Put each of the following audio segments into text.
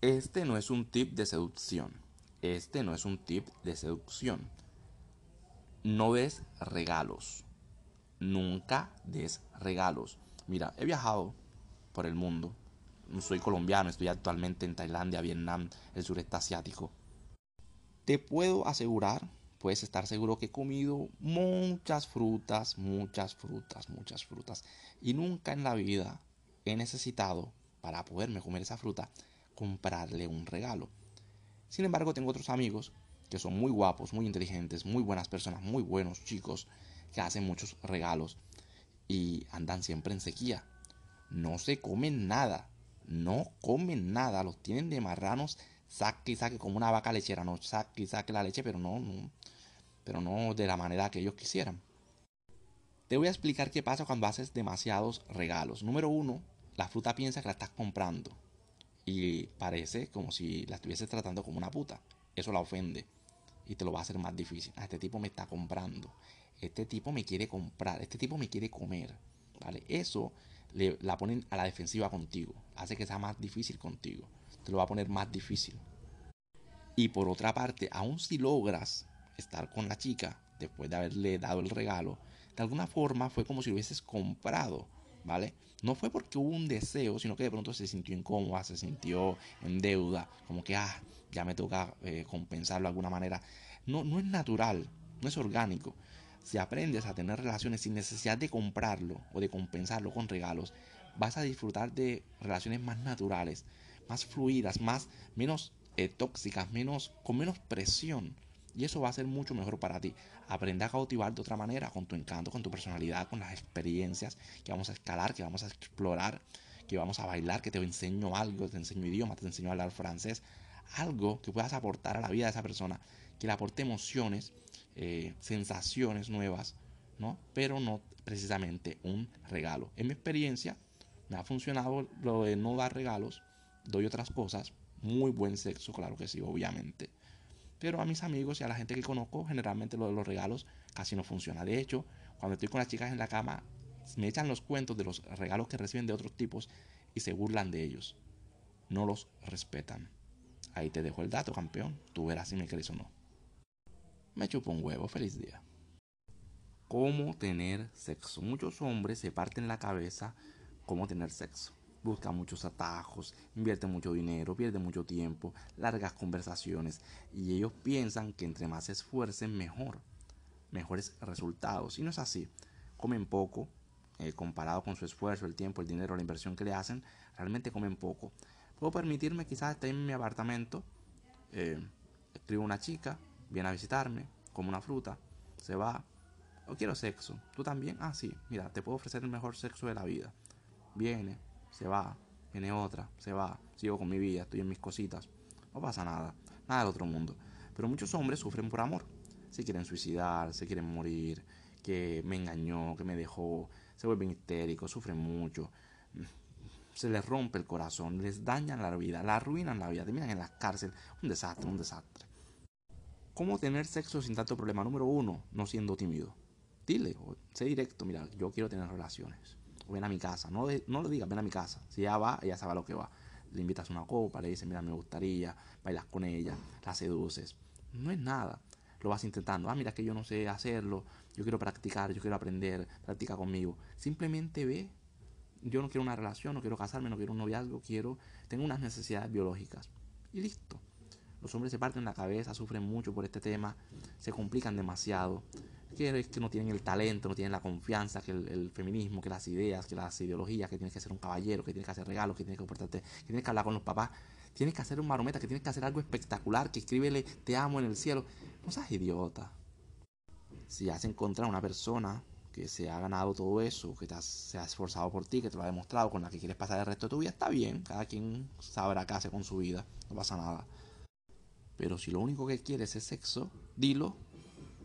Este no es un tip de seducción. Este no es un tip de seducción. No des regalos. Nunca des regalos. Mira, he viajado por el mundo. Soy colombiano, estoy actualmente en Tailandia, Vietnam, el sureste asiático. Te puedo asegurar, puedes estar seguro que he comido muchas frutas, muchas frutas, muchas frutas. Y nunca en la vida he necesitado, para poderme comer esa fruta, comprarle un regalo. Sin embargo, tengo otros amigos que son muy guapos, muy inteligentes, muy buenas personas, muy buenos chicos, que hacen muchos regalos y andan siempre en sequía. No se comen nada, no comen nada, los tienen de marranos, saque y saque como una vaca lechera, no saque y saque la leche, pero no, no, pero no de la manera que ellos quisieran. Te voy a explicar qué pasa cuando haces demasiados regalos. Número uno, la fruta piensa que la estás comprando y parece como si la estuvieses tratando como una puta. Eso la ofende y te lo va a hacer más difícil. Ah, este tipo me está comprando. Este tipo me quiere comprar. Este tipo me quiere comer. ¿Vale? Eso le, la ponen a la defensiva contigo. Hace que sea más difícil contigo. Te lo va a poner más difícil. Y por otra parte, aun si logras estar con la chica después de haberle dado el regalo, de alguna forma fue como si lo hubieses comprado. ¿Vale? No fue porque hubo un deseo, sino que de pronto se sintió incómoda, se sintió en deuda, como que, ah, ya me toca eh, compensarlo de alguna manera. No, no es natural, no es orgánico. Si aprendes a tener relaciones sin necesidad de comprarlo o de compensarlo con regalos, vas a disfrutar de relaciones más naturales, más fluidas, más menos eh, tóxicas, menos con menos presión. Y eso va a ser mucho mejor para ti. Aprende a cautivar de otra manera, con tu encanto, con tu personalidad, con las experiencias que vamos a escalar, que vamos a explorar, que vamos a bailar, que te enseño algo, te enseño idioma, te enseño a hablar francés. Algo que puedas aportar a la vida de esa persona, que le aporte emociones, eh, sensaciones nuevas, ¿no? Pero no precisamente un regalo. En mi experiencia, me ha funcionado lo de no dar regalos, doy otras cosas, muy buen sexo, claro que sí, obviamente. Pero a mis amigos y a la gente que conozco, generalmente lo de los regalos casi no funciona. De hecho, cuando estoy con las chicas en la cama, me echan los cuentos de los regalos que reciben de otros tipos y se burlan de ellos. No los respetan. Ahí te dejo el dato, campeón. Tú verás si me crees o no. Me chupo un huevo. Feliz día. ¿Cómo tener sexo? Muchos hombres se parten la cabeza cómo tener sexo busca muchos atajos, invierte mucho dinero, pierde mucho tiempo, largas conversaciones y ellos piensan que entre más se esfuercen mejor, mejores resultados. Y no es así. Comen poco, eh, comparado con su esfuerzo, el tiempo, el dinero, la inversión que le hacen, realmente comen poco. Puedo permitirme quizás estar en mi apartamento, eh, escribo una chica, viene a visitarme, como una fruta, se va, o quiero sexo, tú también, ah sí, mira, te puedo ofrecer el mejor sexo de la vida. Viene, se va, viene otra, se va, sigo con mi vida, estoy en mis cositas, no pasa nada, nada del otro mundo. Pero muchos hombres sufren por amor, se quieren suicidar, se quieren morir, que me engañó, que me dejó, se vuelven histéricos, sufren mucho, se les rompe el corazón, les dañan la vida, la arruinan la vida, terminan en la cárcel, un desastre, un desastre. ¿Cómo tener sexo sin tanto problema? Número uno, no siendo tímido. Dile, sé directo, mira, yo quiero tener relaciones ven a mi casa. No, no le digas, ven a mi casa. Si ella va, ella sabe a lo que va. Le invitas una copa, le dices, mira, me gustaría, bailas con ella, la seduces. No es nada. Lo vas intentando. Ah, mira que yo no sé hacerlo. Yo quiero practicar, yo quiero aprender. Practica conmigo. Simplemente ve. Yo no quiero una relación, no quiero casarme, no quiero un noviazgo, quiero. Tengo unas necesidades biológicas. Y listo. Los hombres se parten la cabeza, sufren mucho por este tema, se complican demasiado que, que no tienen el talento, no tienen la confianza, que el, feminismo, que las ideas, que las ideologías, que tienes que ser un caballero, que tienes que hacer regalos, que tienes que comportarte, que tienes que hablar con los papás, tienes que hacer un marometa, que tienes que hacer algo espectacular, que escríbele te amo en el cielo. No seas idiota. Si has encontrado una persona que se ha ganado todo eso, que se ha esforzado por ti, que te lo ha demostrado, con la que quieres pasar el resto de tu vida, está bien. Cada quien sabrá qué hace con su vida, no pasa nada. Pero si lo único que quieres es sexo, dilo,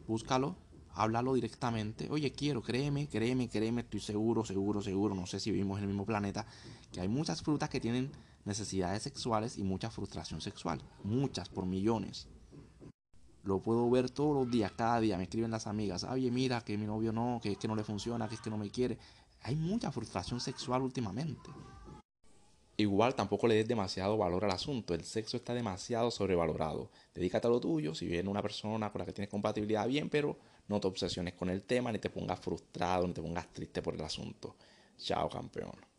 búscalo háblalo directamente. Oye, quiero, créeme, créeme, créeme, estoy seguro, seguro, seguro, no sé si vivimos en el mismo planeta, que hay muchas frutas que tienen necesidades sexuales y mucha frustración sexual. Muchas, por millones. Lo puedo ver todos los días, cada día. Me escriben las amigas, oye, mira, que mi novio no, que es que no le funciona, que es que no me quiere. Hay mucha frustración sexual últimamente. Igual tampoco le des demasiado valor al asunto. El sexo está demasiado sobrevalorado. Dedícate a lo tuyo. Si viene una persona con la que tienes compatibilidad, bien, pero no te obsesiones con el tema, ni te pongas frustrado, ni te pongas triste por el asunto. Chao, campeón.